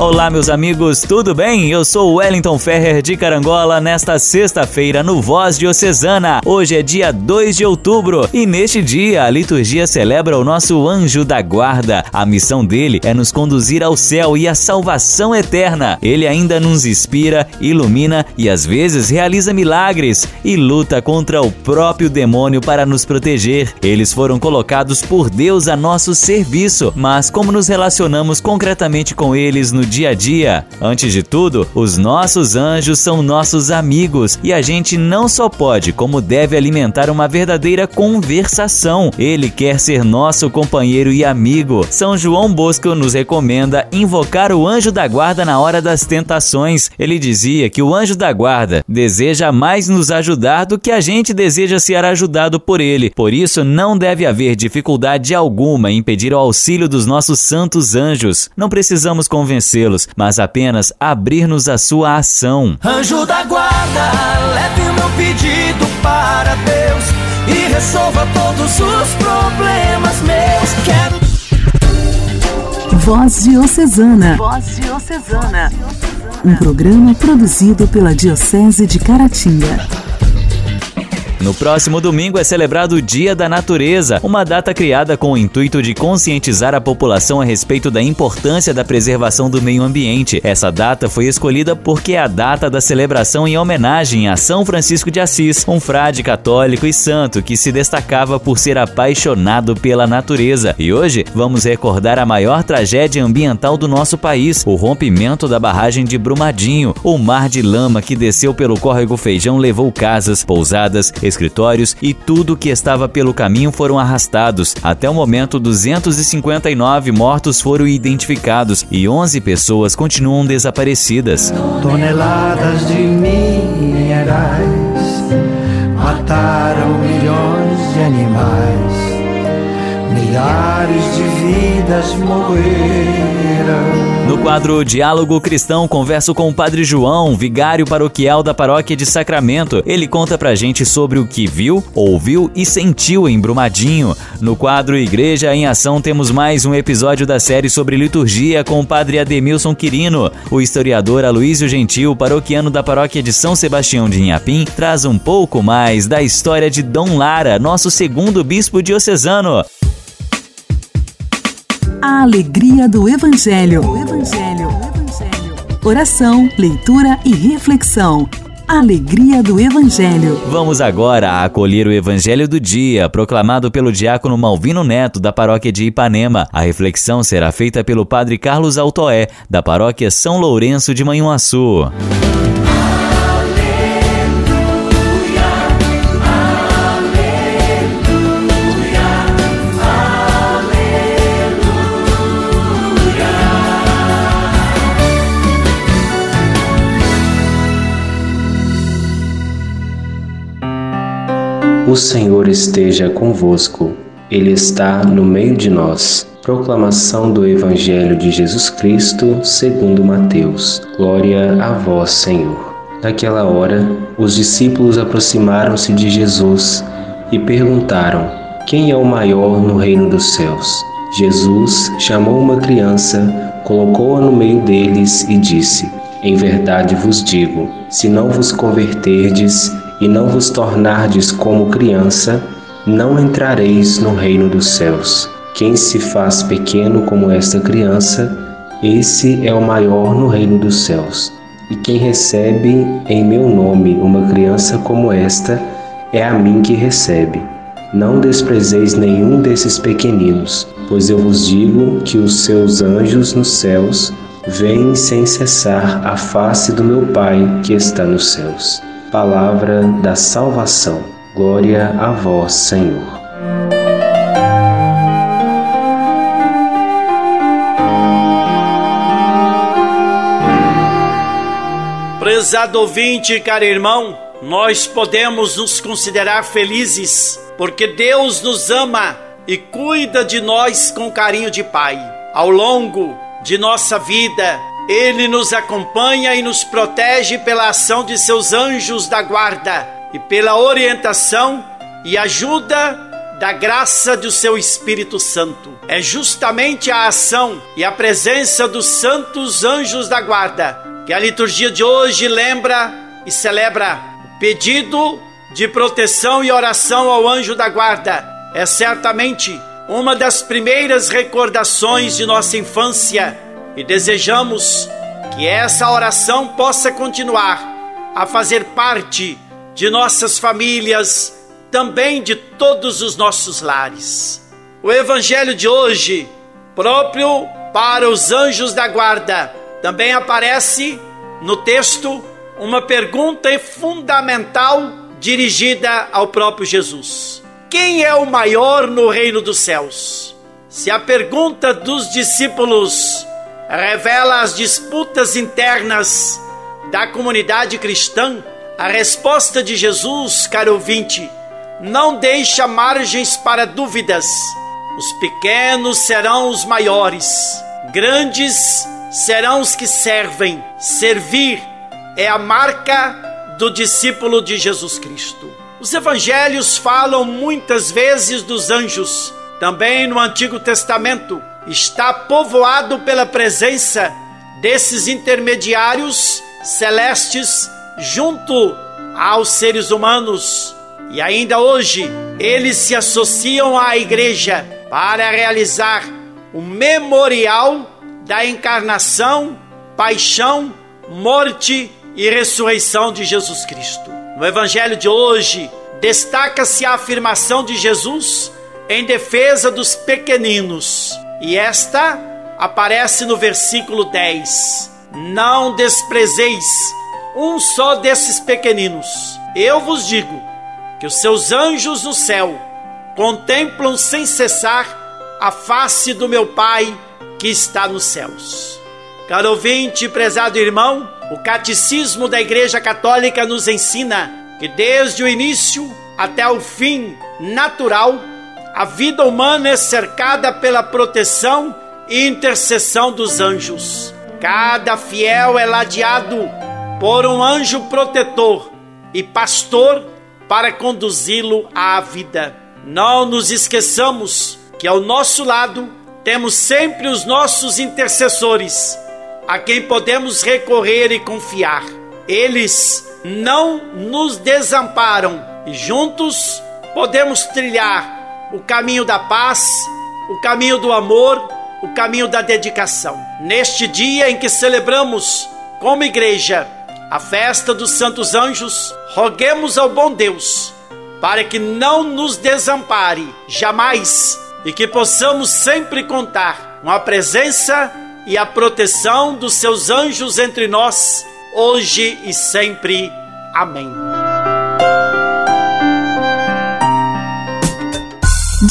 Olá, meus amigos, tudo bem? Eu sou Wellington Ferrer de Carangola nesta sexta-feira no Voz Diocesana. Hoje é dia 2 de outubro e neste dia a liturgia celebra o nosso anjo da guarda. A missão dele é nos conduzir ao céu e à salvação eterna. Ele ainda nos inspira, ilumina e às vezes realiza milagres e luta contra o próprio demônio para nos proteger. Eles foram colocados por Deus a nosso serviço, mas como nos relacionamos concretamente com eles no dia a dia. Antes de tudo, os nossos anjos são nossos amigos e a gente não só pode, como deve alimentar uma verdadeira conversação. Ele quer ser nosso companheiro e amigo. São João Bosco nos recomenda invocar o anjo da guarda na hora das tentações. Ele dizia que o anjo da guarda deseja mais nos ajudar do que a gente deseja ser ajudado por ele. Por isso, não deve haver dificuldade alguma em pedir o auxílio dos nossos santos anjos. Não precisamos convencê-los, mas apenas abrir-nos à sua ação. Anjo da guarda, leve o meu pedido para Deus e resolva todos os problemas meus. Quero Voz Diocesana. Voz Diocesana. Um programa produzido pela Diocese de Caratinga. No próximo domingo é celebrado o Dia da Natureza, uma data criada com o intuito de conscientizar a população a respeito da importância da preservação do meio ambiente. Essa data foi escolhida porque é a data da celebração em homenagem a São Francisco de Assis, um frade católico e santo que se destacava por ser apaixonado pela natureza. E hoje vamos recordar a maior tragédia ambiental do nosso país, o rompimento da barragem de Brumadinho. O mar de lama que desceu pelo córrego Feijão levou casas, pousadas, escritórios e tudo que estava pelo caminho foram arrastados. Até o momento, 259 mortos foram identificados e 11 pessoas continuam desaparecidas. Toneladas de minerais mataram milhares de vidas morreram. No quadro Diálogo Cristão, converso com o Padre João, vigário paroquial da paróquia de Sacramento. Ele conta pra gente sobre o que viu, ouviu e sentiu em Brumadinho. No quadro Igreja em Ação, temos mais um episódio da série sobre liturgia com o Padre Ademilson Quirino. O historiador Aloísio Gentil, paroquiano da paróquia de São Sebastião de Inhapim, traz um pouco mais da história de Dom Lara, nosso segundo bispo diocesano. A alegria do Evangelho. Evangelho. Oração, leitura e reflexão. Alegria do Evangelho. Vamos agora acolher o Evangelho do dia, proclamado pelo diácono Malvino Neto, da paróquia de Ipanema. A reflexão será feita pelo padre Carlos Altoé, da paróquia São Lourenço de Manhuaçu. O Senhor esteja convosco, Ele está no meio de nós. Proclamação do Evangelho de Jesus Cristo, segundo Mateus. Glória a vós, Senhor. Naquela hora, os discípulos aproximaram-se de Jesus e perguntaram: Quem é o maior no reino dos céus? Jesus chamou uma criança, colocou-a no meio deles e disse: Em verdade vos digo, se não vos converterdes e não vos tornardes como criança, não entrareis no reino dos céus. Quem se faz pequeno como esta criança, esse é o maior no reino dos céus. E quem recebe em meu nome uma criança como esta, é a mim que recebe. Não desprezeis nenhum desses pequeninos, pois eu vos digo que os seus anjos nos céus veem sem cessar a face do meu Pai que está nos céus. Palavra da salvação. Glória a vós, Senhor. Prezado ouvinte, caro irmão, nós podemos nos considerar felizes porque Deus nos ama e cuida de nós com carinho de Pai. Ao longo de nossa vida, ele nos acompanha e nos protege pela ação de seus anjos da guarda e pela orientação e ajuda da graça do seu Espírito Santo. É justamente a ação e a presença dos santos anjos da guarda que a liturgia de hoje lembra e celebra. O pedido de proteção e oração ao anjo da guarda é certamente uma das primeiras recordações de nossa infância e desejamos que essa oração possa continuar a fazer parte de nossas famílias também de todos os nossos lares. O evangelho de hoje, próprio para os anjos da guarda, também aparece no texto uma pergunta fundamental dirigida ao próprio Jesus: Quem é o maior no reino dos céus? Se a pergunta dos discípulos revela as disputas internas da comunidade cristã, a resposta de Jesus, caro ouvinte, não deixa margens para dúvidas. Os pequenos serão os maiores, grandes serão os que servem. Servir é a marca do discípulo de Jesus Cristo. Os evangelhos falam muitas vezes dos anjos. Também no Antigo Testamento está povoado pela presença desses intermediários celestes junto aos seres humanos e ainda hoje, eles se associam à igreja para realizar o memorial da encarnação, paixão, morte e ressurreição de Jesus Cristo. No evangelho de hoje, destaca-se a afirmação de Jesus em defesa dos pequeninos, e esta aparece no versículo 10. Não desprezeis um só desses pequeninos. Eu vos digo que os seus anjos no céu contemplam sem cessar a face do meu Pai que está nos céus. Caro ouvinte, prezado irmão, o catecismo da Igreja Católica nos ensina que desde o início até o fim natural, a vida humana é cercada pela proteção e intercessão dos anjos. Cada fiel é ladeado por um anjo protetor e pastor para conduzi-lo à vida. Não nos esqueçamos que ao nosso lado temos sempre os nossos intercessores, a quem podemos recorrer e confiar. Eles não nos desamparam e juntos podemos trilhar o caminho da paz, o caminho do amor, o caminho da dedicação. Neste dia em que celebramos como igreja a festa dos santos anjos, roguemos ao bom Deus para que não nos desampare jamais e que possamos sempre contar com a presença e a proteção dos seus anjos entre nós, hoje e sempre. Amém.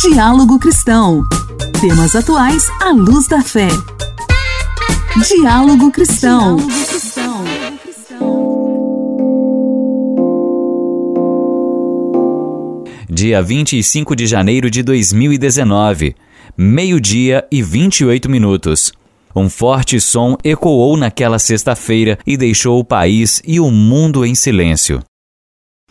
Diálogo Cristão. Temas atuais à luz da fé. Diálogo Cristão. Diálogo Cristão. dia 25 de janeiro de 2019, meio-dia e 28 minutos. Um forte som ecoou naquela sexta-feira e deixou o país e o mundo em silêncio.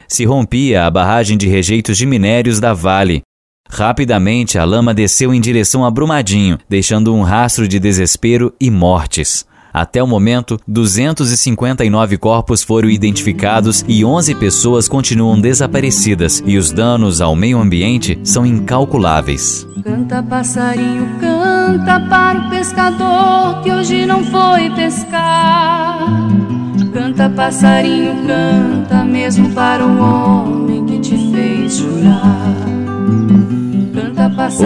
Se rompia a barragem de rejeitos de minérios da Vale. Rapidamente a lama desceu em direção a Brumadinho, deixando um rastro de desespero e mortes. Até o momento, 259 corpos foram identificados e 11 pessoas continuam desaparecidas, e os danos ao meio ambiente são incalculáveis. Canta passarinho, canta para o pescador que hoje não foi pescar. Canta passarinho, canta mesmo para o homem que te fez jurar.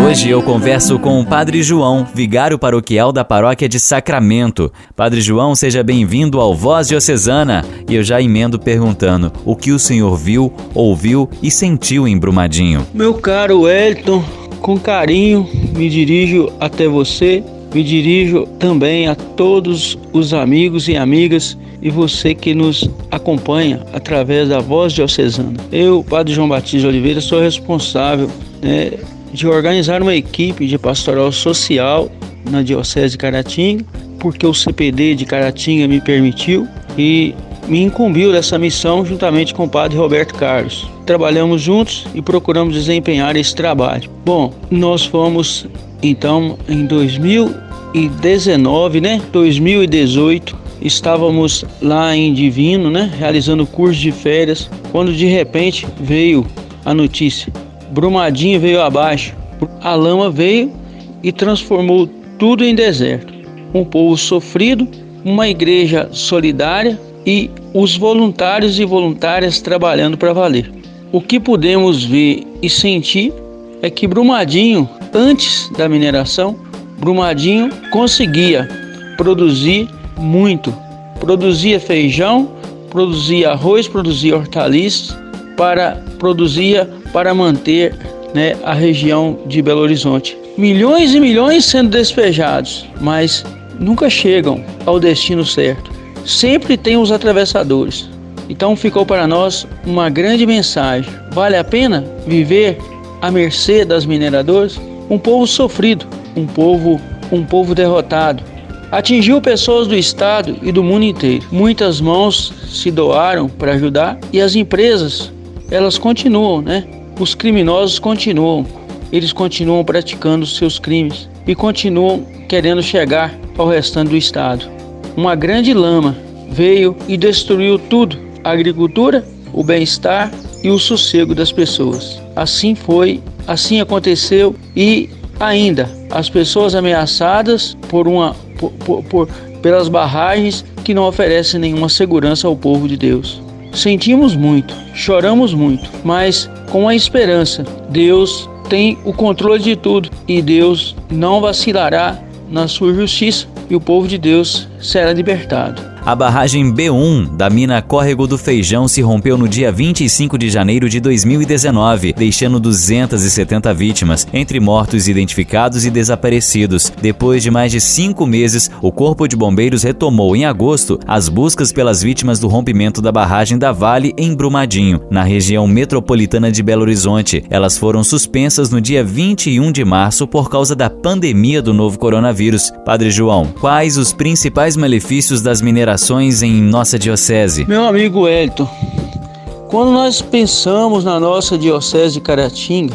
Hoje eu converso com o Padre João, vigário paroquial da paróquia de Sacramento. Padre João, seja bem-vindo ao Voz Diocesana. E eu já emendo perguntando o que o senhor viu, ouviu e sentiu em Brumadinho. Meu caro Elton, com carinho me dirijo até você, me dirijo também a todos os amigos e amigas e você que nos acompanha através da Voz Diocesana. Eu, Padre João Batista Oliveira, sou responsável né, de organizar uma equipe de pastoral social na Diocese de Caratinga, porque o CPD de Caratinga me permitiu e me incumbiu dessa missão juntamente com o padre Roberto Carlos. Trabalhamos juntos e procuramos desempenhar esse trabalho. Bom, nós fomos então em 2019, né? 2018, estávamos lá em Divino, né? Realizando curso de férias, quando de repente veio a notícia: Brumadinho veio abaixo. A lama veio e transformou tudo em deserto. Um povo sofrido, uma igreja solidária e os voluntários e voluntárias trabalhando para valer. O que podemos ver e sentir é que Brumadinho, antes da mineração, Brumadinho conseguia produzir muito. Produzia feijão, produzia arroz, produzia hortaliças, para produzia para manter né, a região de Belo Horizonte. Milhões e milhões sendo despejados, mas nunca chegam ao destino certo sempre tem os atravessadores. Então ficou para nós uma grande mensagem. Vale a pena viver à mercê das mineradoras? Um povo sofrido, um povo, um povo derrotado. Atingiu pessoas do estado e do mundo inteiro. Muitas mãos se doaram para ajudar e as empresas, elas continuam, né? Os criminosos continuam. Eles continuam praticando seus crimes e continuam querendo chegar ao restante do estado uma grande lama veio e destruiu tudo: a agricultura, o bem-estar e o sossego das pessoas. Assim foi, assim aconteceu e ainda as pessoas ameaçadas por uma por, por, pelas barragens que não oferecem nenhuma segurança ao povo de Deus. Sentimos muito, choramos muito, mas com a esperança, Deus tem o controle de tudo e Deus não vacilará na sua justiça e o povo de Deus será libertado. A barragem B1 da mina Córrego do Feijão se rompeu no dia 25 de janeiro de 2019, deixando 270 vítimas, entre mortos identificados e desaparecidos. Depois de mais de cinco meses, o Corpo de Bombeiros retomou em agosto as buscas pelas vítimas do rompimento da barragem da Vale em Brumadinho, na região metropolitana de Belo Horizonte. Elas foram suspensas no dia 21 de março por causa da pandemia do novo coronavírus. Padre João, quais os principais malefícios das minerações? Em nossa diocese? Meu amigo Elton, quando nós pensamos na nossa diocese de Caratinga,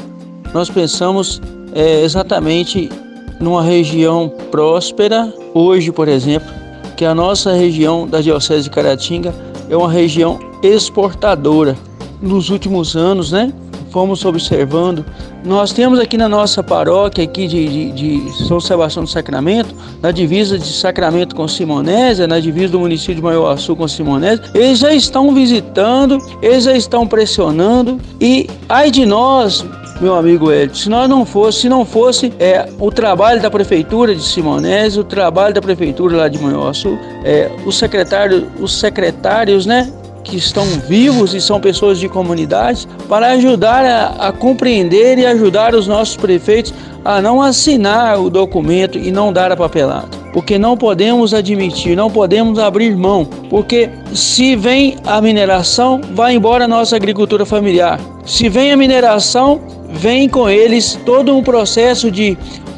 nós pensamos é, exatamente numa região próspera. Hoje, por exemplo, que a nossa região da diocese de Caratinga é uma região exportadora. Nos últimos anos, né? Fomos observando. Nós temos aqui na nossa paróquia aqui de, de, de São Sebastião do Sacramento, na divisa de Sacramento com Simonésia, na divisa do município de Maiorçu com Simonésia, eles já estão visitando, eles já estão pressionando e ai de nós, meu amigo Hélio, se nós não fosse, se não fosse é, o trabalho da prefeitura de Simonese, o trabalho da prefeitura lá de Manhuaçu, é, os secretários, os secretários, né, que estão vivos e são pessoas de comunidades para ajudar a, a, compreender e ajudar os nossos prefeitos a não assinar o documento e não dar a papelada. Porque não podemos admitir, não podemos abrir mão, porque se vem a mineração, vai embora a nossa agricultura familiar. Se vem a mineração, vem com eles todo um processo de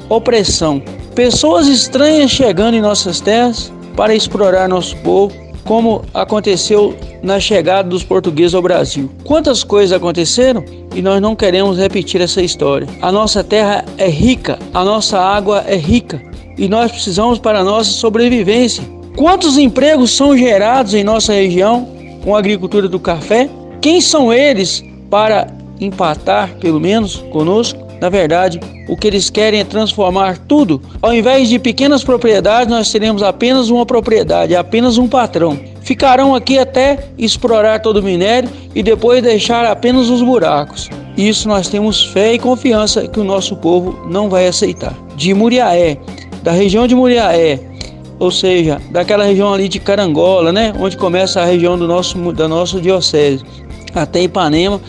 opressão. Pessoas estranhas chegando em nossas terras para explorar nosso povo, como aconteceu na chegada dos portugueses ao Brasil. Quantas coisas aconteceram e nós não queremos repetir essa história. A nossa terra é rica, a nossa água é rica e nós precisamos para a nossa sobrevivência. Quantos empregos são gerados em nossa região com a agricultura do café? Quem são eles para empatar, pelo menos, conosco? Na verdade, o que eles querem é transformar tudo. Ao invés de pequenas propriedades, nós teremos apenas uma propriedade, apenas um patrão. Ficarão aqui até explorar todo o minério e depois deixar apenas os buracos. Isso nós temos fé e confiança que o nosso povo não vai aceitar. De Muriaé, da região de Muriaé, ou seja, daquela região ali de Carangola, né, onde começa a região do nosso da nossa diocese, até Ipanema,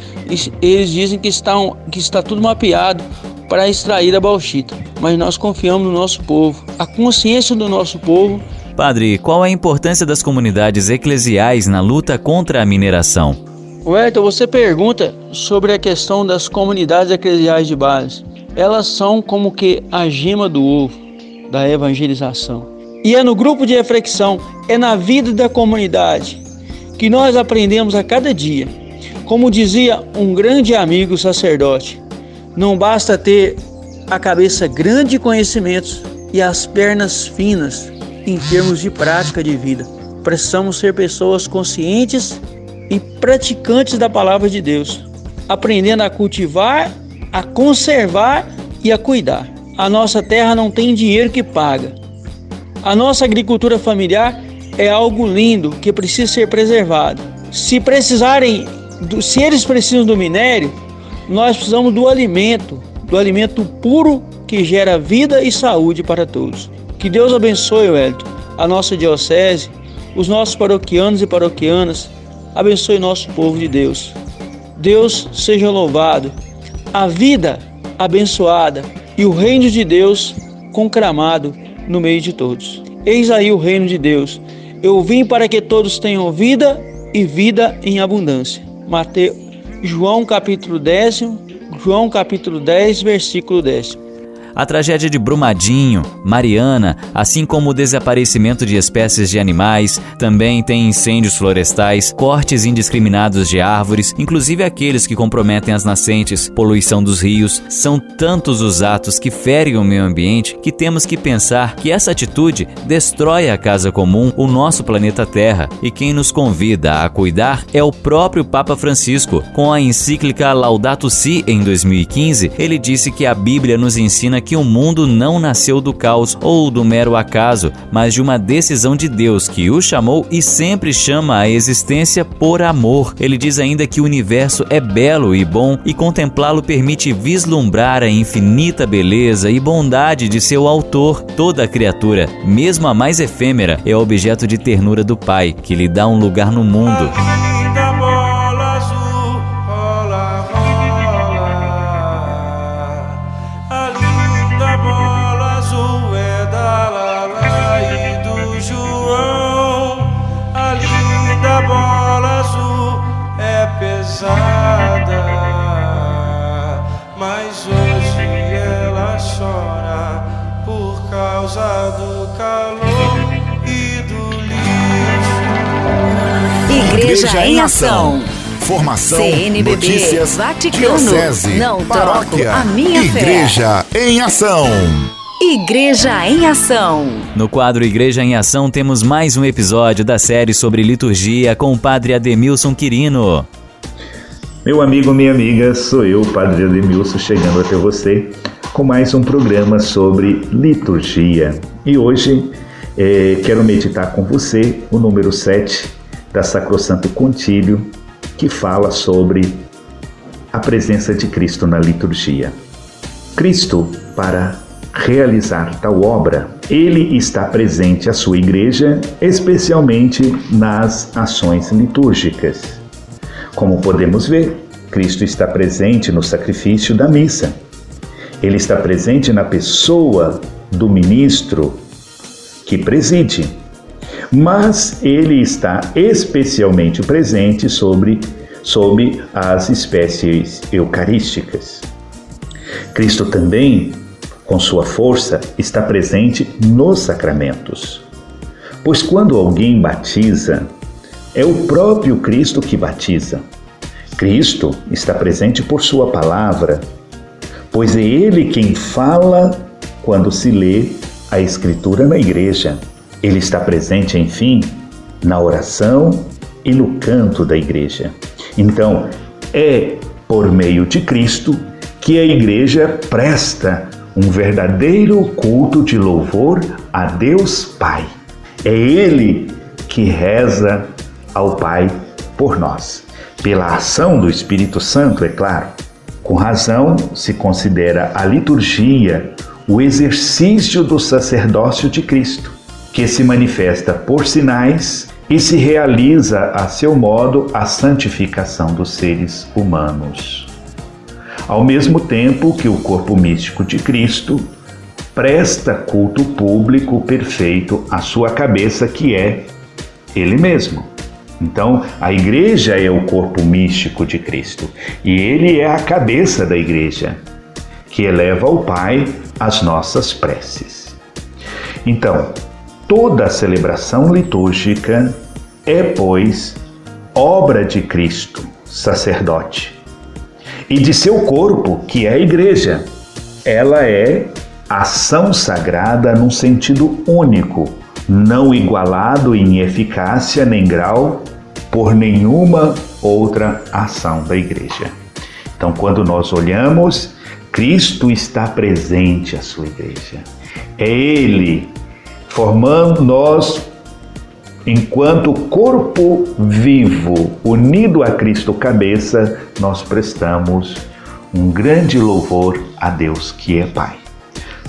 eles dizem que, estão, que está tudo mapeado para extrair a bauxita. Mas nós confiamos no nosso povo. A consciência do nosso povo. Padre, qual a importância das comunidades eclesiais na luta contra a mineração? Wellington, você pergunta sobre a questão das comunidades eclesiais de base. Elas são como que a gema do ovo da evangelização. E é no grupo de reflexão, é na vida da comunidade que nós aprendemos a cada dia. Como dizia um grande amigo sacerdote, não basta ter a cabeça grande de conhecimentos e as pernas finas em termos de prática de vida. Precisamos ser pessoas conscientes e praticantes da palavra de Deus, aprendendo a cultivar, a conservar e a cuidar. A nossa terra não tem dinheiro que paga. A nossa agricultura familiar é algo lindo que precisa ser preservado. Se precisarem, se eles precisam do minério, nós precisamos do alimento, do alimento puro que gera vida e saúde para todos. Que Deus abençoe, Wellington, a nossa diocese, os nossos paroquianos e paroquianas, abençoe nosso povo de Deus. Deus seja louvado, a vida abençoada e o reino de Deus conclamado no meio de todos. Eis aí o reino de Deus. Eu vim para que todos tenham vida e vida em abundância. Mateus, João capítulo 10, João capítulo 10, versículo 10. A tragédia de Brumadinho, Mariana, assim como o desaparecimento de espécies de animais, também tem incêndios florestais, cortes indiscriminados de árvores, inclusive aqueles que comprometem as nascentes, poluição dos rios. São tantos os atos que ferem o meio ambiente que temos que pensar que essa atitude destrói a casa comum, o nosso planeta Terra. E quem nos convida a cuidar é o próprio Papa Francisco. Com a encíclica Laudato Si em 2015, ele disse que a Bíblia nos ensina que o mundo não nasceu do caos ou do mero acaso, mas de uma decisão de Deus que o chamou e sempre chama à existência por amor. Ele diz ainda que o universo é belo e bom e contemplá-lo permite vislumbrar a infinita beleza e bondade de seu autor. Toda criatura, mesmo a mais efêmera, é objeto de ternura do Pai, que lhe dá um lugar no mundo. Igreja em Ação. Formação, CNBB, notícias, Vaticano, diocese, não paróquia, a minha fé. Igreja em Ação. Igreja em Ação. No quadro Igreja em Ação temos mais um episódio da série sobre liturgia com o Padre Ademilson Quirino. Meu amigo, minha amiga, sou eu, Padre Ademilson, chegando até você com mais um programa sobre liturgia. E hoje eh, quero meditar com você o número 7 da Sacrosanto Contílio, que fala sobre a presença de Cristo na liturgia. Cristo, para realizar tal obra, ele está presente à sua igreja, especialmente nas ações litúrgicas. Como podemos ver, Cristo está presente no sacrifício da missa. Ele está presente na pessoa do ministro que preside mas ele está especialmente presente sobre, sobre as espécies eucarísticas. Cristo também, com sua força, está presente nos sacramentos. Pois quando alguém batiza, é o próprio Cristo que batiza. Cristo está presente por sua palavra, pois é ele quem fala quando se lê a Escritura na igreja. Ele está presente, enfim, na oração e no canto da igreja. Então, é por meio de Cristo que a igreja presta um verdadeiro culto de louvor a Deus Pai. É Ele que reza ao Pai por nós, pela ação do Espírito Santo, é claro. Com razão, se considera a liturgia o exercício do sacerdócio de Cristo que se manifesta por sinais e se realiza a seu modo a santificação dos seres humanos. Ao mesmo tempo que o corpo místico de Cristo presta culto público perfeito à sua cabeça, que é Ele mesmo. Então, a igreja é o corpo místico de Cristo e ele é a cabeça da igreja, que eleva ao Pai as nossas preces. Então, Toda a celebração litúrgica é, pois, obra de Cristo, sacerdote, e de seu corpo, que é a igreja. Ela é ação sagrada num sentido único, não igualado em eficácia nem grau por nenhuma outra ação da igreja. Então, quando nós olhamos, Cristo está presente à sua igreja. É Ele formando nós enquanto corpo vivo, unido a Cristo cabeça, nós prestamos um grande louvor a Deus que é Pai.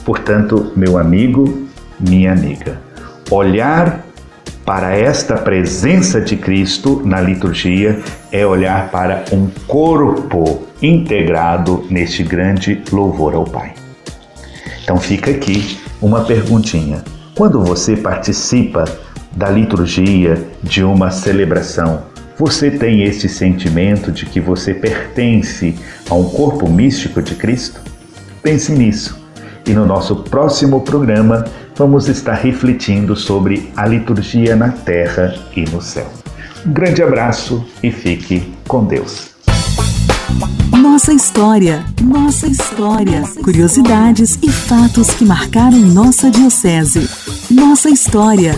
Portanto, meu amigo, minha amiga, olhar para esta presença de Cristo na liturgia é olhar para um corpo integrado neste grande louvor ao Pai. Então fica aqui uma perguntinha. Quando você participa da liturgia de uma celebração, você tem esse sentimento de que você pertence a um corpo místico de Cristo? Pense nisso. E no nosso próximo programa vamos estar refletindo sobre a liturgia na terra e no céu. Um grande abraço e fique com Deus. Nossa história, nossa história. Curiosidades e fatos que marcaram nossa diocese. Nossa história.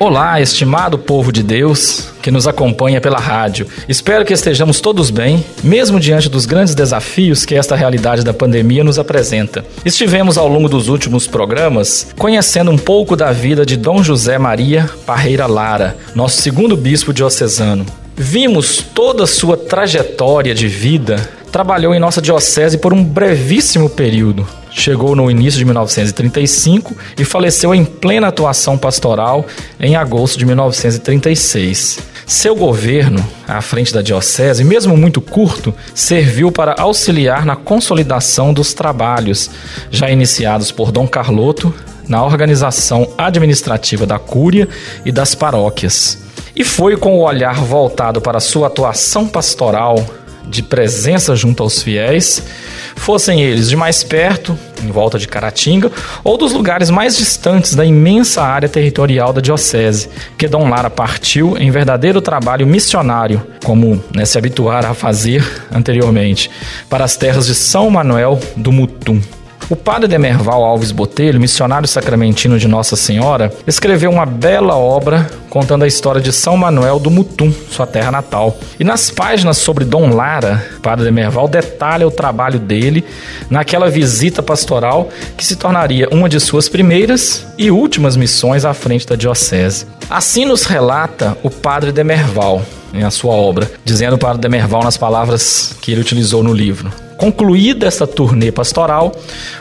Olá, estimado povo de Deus que nos acompanha pela rádio. Espero que estejamos todos bem, mesmo diante dos grandes desafios que esta realidade da pandemia nos apresenta. Estivemos ao longo dos últimos programas conhecendo um pouco da vida de Dom José Maria Parreira Lara, nosso segundo bispo diocesano. Vimos toda a sua trajetória de vida trabalhou em nossa diocese por um brevíssimo período. Chegou no início de 1935 e faleceu em plena atuação pastoral em agosto de 1936. Seu governo, à frente da diocese, mesmo muito curto, serviu para auxiliar na consolidação dos trabalhos já iniciados por Dom Carloto na organização administrativa da Cúria e das paróquias. E foi com o olhar voltado para sua atuação pastoral de presença junto aos fiéis, fossem eles de mais perto, em volta de Caratinga, ou dos lugares mais distantes da imensa área territorial da diocese, que Dom Lara partiu em verdadeiro trabalho missionário, como né, se habituara a fazer anteriormente, para as terras de São Manuel do Mutum. O padre Demerval Alves Botelho, missionário sacramentino de Nossa Senhora, escreveu uma bela obra contando a história de São Manuel do Mutum, sua terra natal. E nas páginas sobre Dom Lara, padre Demerval detalha o trabalho dele naquela visita pastoral que se tornaria uma de suas primeiras e últimas missões à frente da diocese. Assim nos relata o padre Demerval em a sua obra, dizendo para o Demerval nas palavras que ele utilizou no livro. Concluída esta turnê pastoral,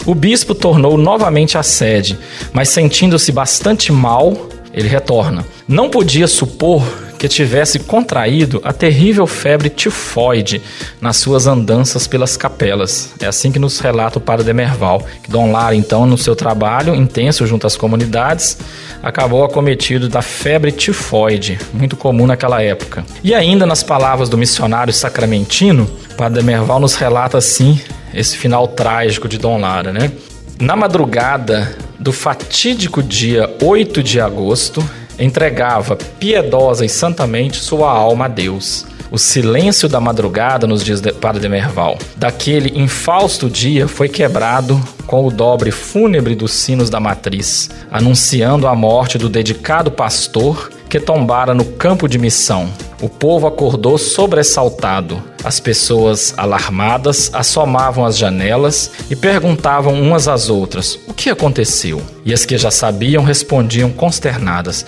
o bispo tornou novamente a sede, mas sentindo-se bastante mal, ele retorna. Não podia supor que tivesse contraído a terrível febre tifoide nas suas andanças pelas capelas. É assim que nos relata o padre Demerval, que Dom Lara, então, no seu trabalho intenso junto às comunidades, acabou acometido da febre tifoide, muito comum naquela época. E ainda nas palavras do missionário sacramentino, o padre Demerval nos relata assim esse final trágico de Dom Lara, né? Na madrugada do fatídico dia 8 de agosto, entregava piedosa e santamente sua alma a Deus. O silêncio da madrugada, nos dias de Padre de Merval, daquele infausto dia foi quebrado com o dobre fúnebre dos sinos da matriz, anunciando a morte do dedicado pastor que tombara no campo de missão. O povo acordou sobressaltado. As pessoas, alarmadas, assomavam as janelas e perguntavam umas às outras: o que aconteceu? E as que já sabiam respondiam consternadas: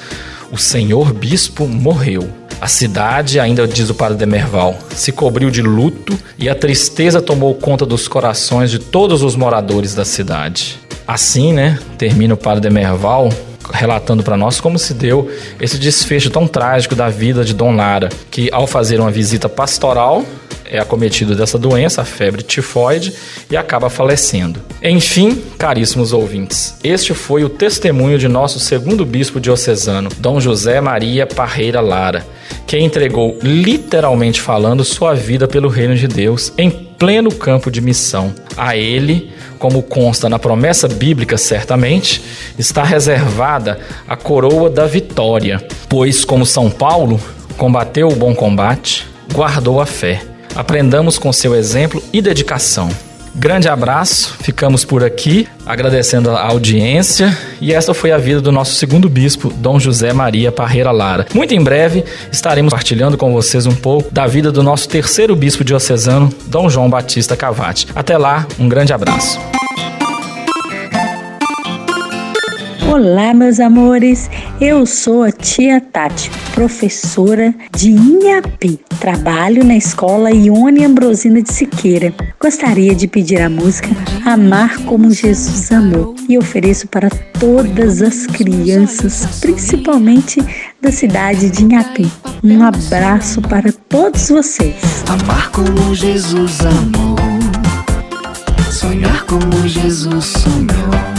o senhor bispo morreu. A cidade, ainda diz o padre Demerval, se cobriu de luto e a tristeza tomou conta dos corações de todos os moradores da cidade. Assim, né, termina o padre Demerval relatando para nós como se deu esse desfecho tão trágico da vida de Dom Lara, que ao fazer uma visita pastoral é acometido dessa doença, a febre tifoide, e acaba falecendo. Enfim, caríssimos ouvintes, este foi o testemunho de nosso segundo bispo diocesano, Dom José Maria Parreira Lara, que entregou, literalmente falando, sua vida pelo reino de Deus em pleno campo de missão. A ele, como consta na promessa bíblica, certamente, está reservada a coroa da vitória, pois, como São Paulo, combateu o bom combate, guardou a fé. Aprendamos com seu exemplo e dedicação. Grande abraço, ficamos por aqui, agradecendo a audiência. E esta foi a vida do nosso segundo bispo, Dom José Maria Parreira Lara. Muito em breve estaremos partilhando com vocês um pouco da vida do nosso terceiro bispo diocesano, Dom João Batista Cavati. Até lá, um grande abraço. Olá, meus amores. Eu sou a tia Tati, professora de Inhapi. Trabalho na escola Ione Ambrosina de Siqueira. Gostaria de pedir a música Amar como Jesus amou e ofereço para todas as crianças, principalmente da cidade de Inhapi. Um abraço para todos vocês. Amar como Jesus amou, sonhar como Jesus sonhou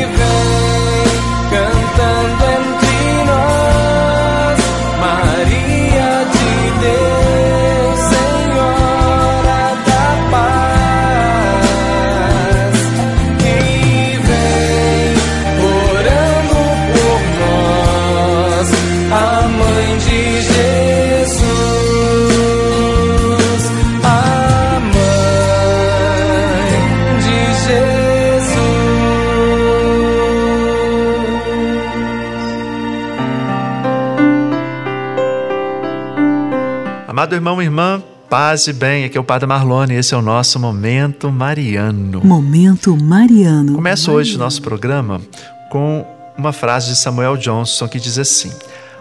Amado irmão e irmã, paz e bem, aqui é o Padre Marlone, esse é o nosso Momento Mariano. Momento Mariano. Começo Mariano. hoje o nosso programa com uma frase de Samuel Johnson que diz assim: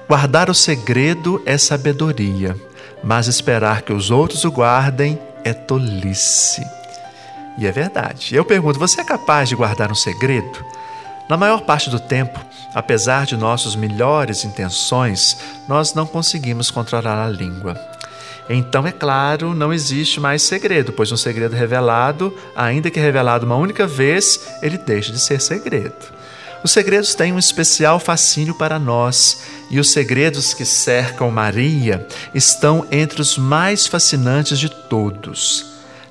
Guardar o segredo é sabedoria, mas esperar que os outros o guardem é tolice. E é verdade. Eu pergunto: você é capaz de guardar um segredo? Na maior parte do tempo, apesar de nossas melhores intenções, nós não conseguimos controlar a língua. Então, é claro, não existe mais segredo, pois um segredo revelado, ainda que revelado uma única vez, ele deixa de ser segredo. Os segredos têm um especial fascínio para nós, e os segredos que cercam Maria estão entre os mais fascinantes de todos.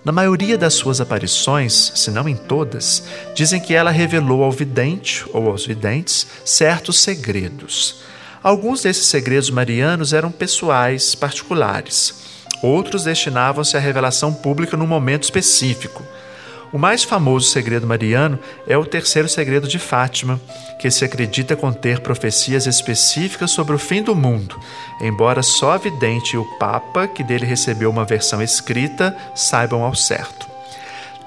Na maioria das suas aparições, se não em todas, dizem que ela revelou ao vidente ou aos videntes certos segredos. Alguns desses segredos marianos eram pessoais, particulares. Outros destinavam-se à revelação pública num momento específico. O mais famoso segredo mariano é o terceiro segredo de Fátima, que se acredita conter profecias específicas sobre o fim do mundo, embora só a vidente e o Papa, que dele recebeu uma versão escrita, saibam ao certo.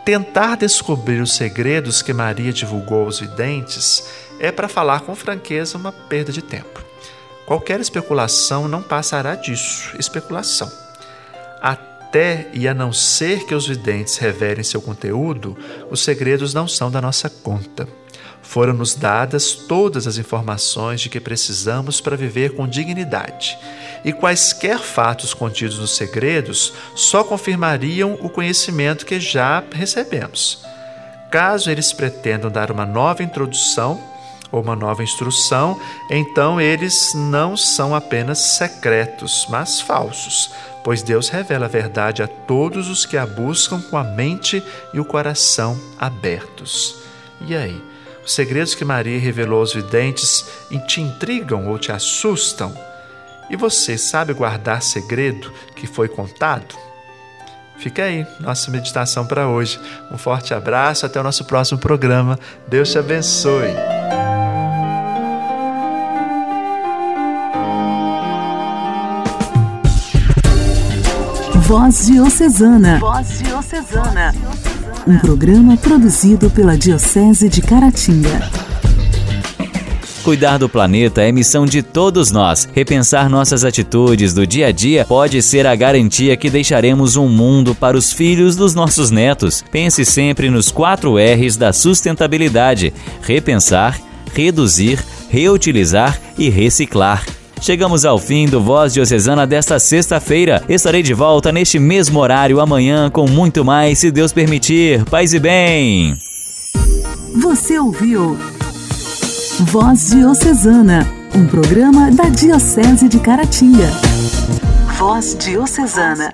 Tentar descobrir os segredos que Maria divulgou aos videntes é, para falar com franqueza, uma perda de tempo. Qualquer especulação não passará disso especulação até e a não ser que os videntes revelem seu conteúdo, os segredos não são da nossa conta. Foram-nos dadas todas as informações de que precisamos para viver com dignidade, e quaisquer fatos contidos nos segredos só confirmariam o conhecimento que já recebemos. Caso eles pretendam dar uma nova introdução ou uma nova instrução, então eles não são apenas secretos, mas falsos, pois Deus revela a verdade a todos os que a buscam com a mente e o coração abertos. E aí? Os segredos que Maria revelou aos videntes te intrigam ou te assustam? E você sabe guardar segredo que foi contado? Fica aí, nossa meditação para hoje. Um forte abraço, até o nosso próximo programa. Deus te abençoe. Voz Diocesana. Voz Diocesana. Um programa produzido pela Diocese de Caratinga. Cuidar do planeta é missão de todos nós. Repensar nossas atitudes do dia a dia pode ser a garantia que deixaremos um mundo para os filhos dos nossos netos. Pense sempre nos quatro R's da sustentabilidade: repensar, reduzir, reutilizar e reciclar. Chegamos ao fim do Voz Diocesana desta sexta-feira. Estarei de volta neste mesmo horário amanhã com muito mais, se Deus permitir. Paz e bem. Você ouviu Voz Diocesana, um programa da Diocese de Caratinga. Voz Diocesana.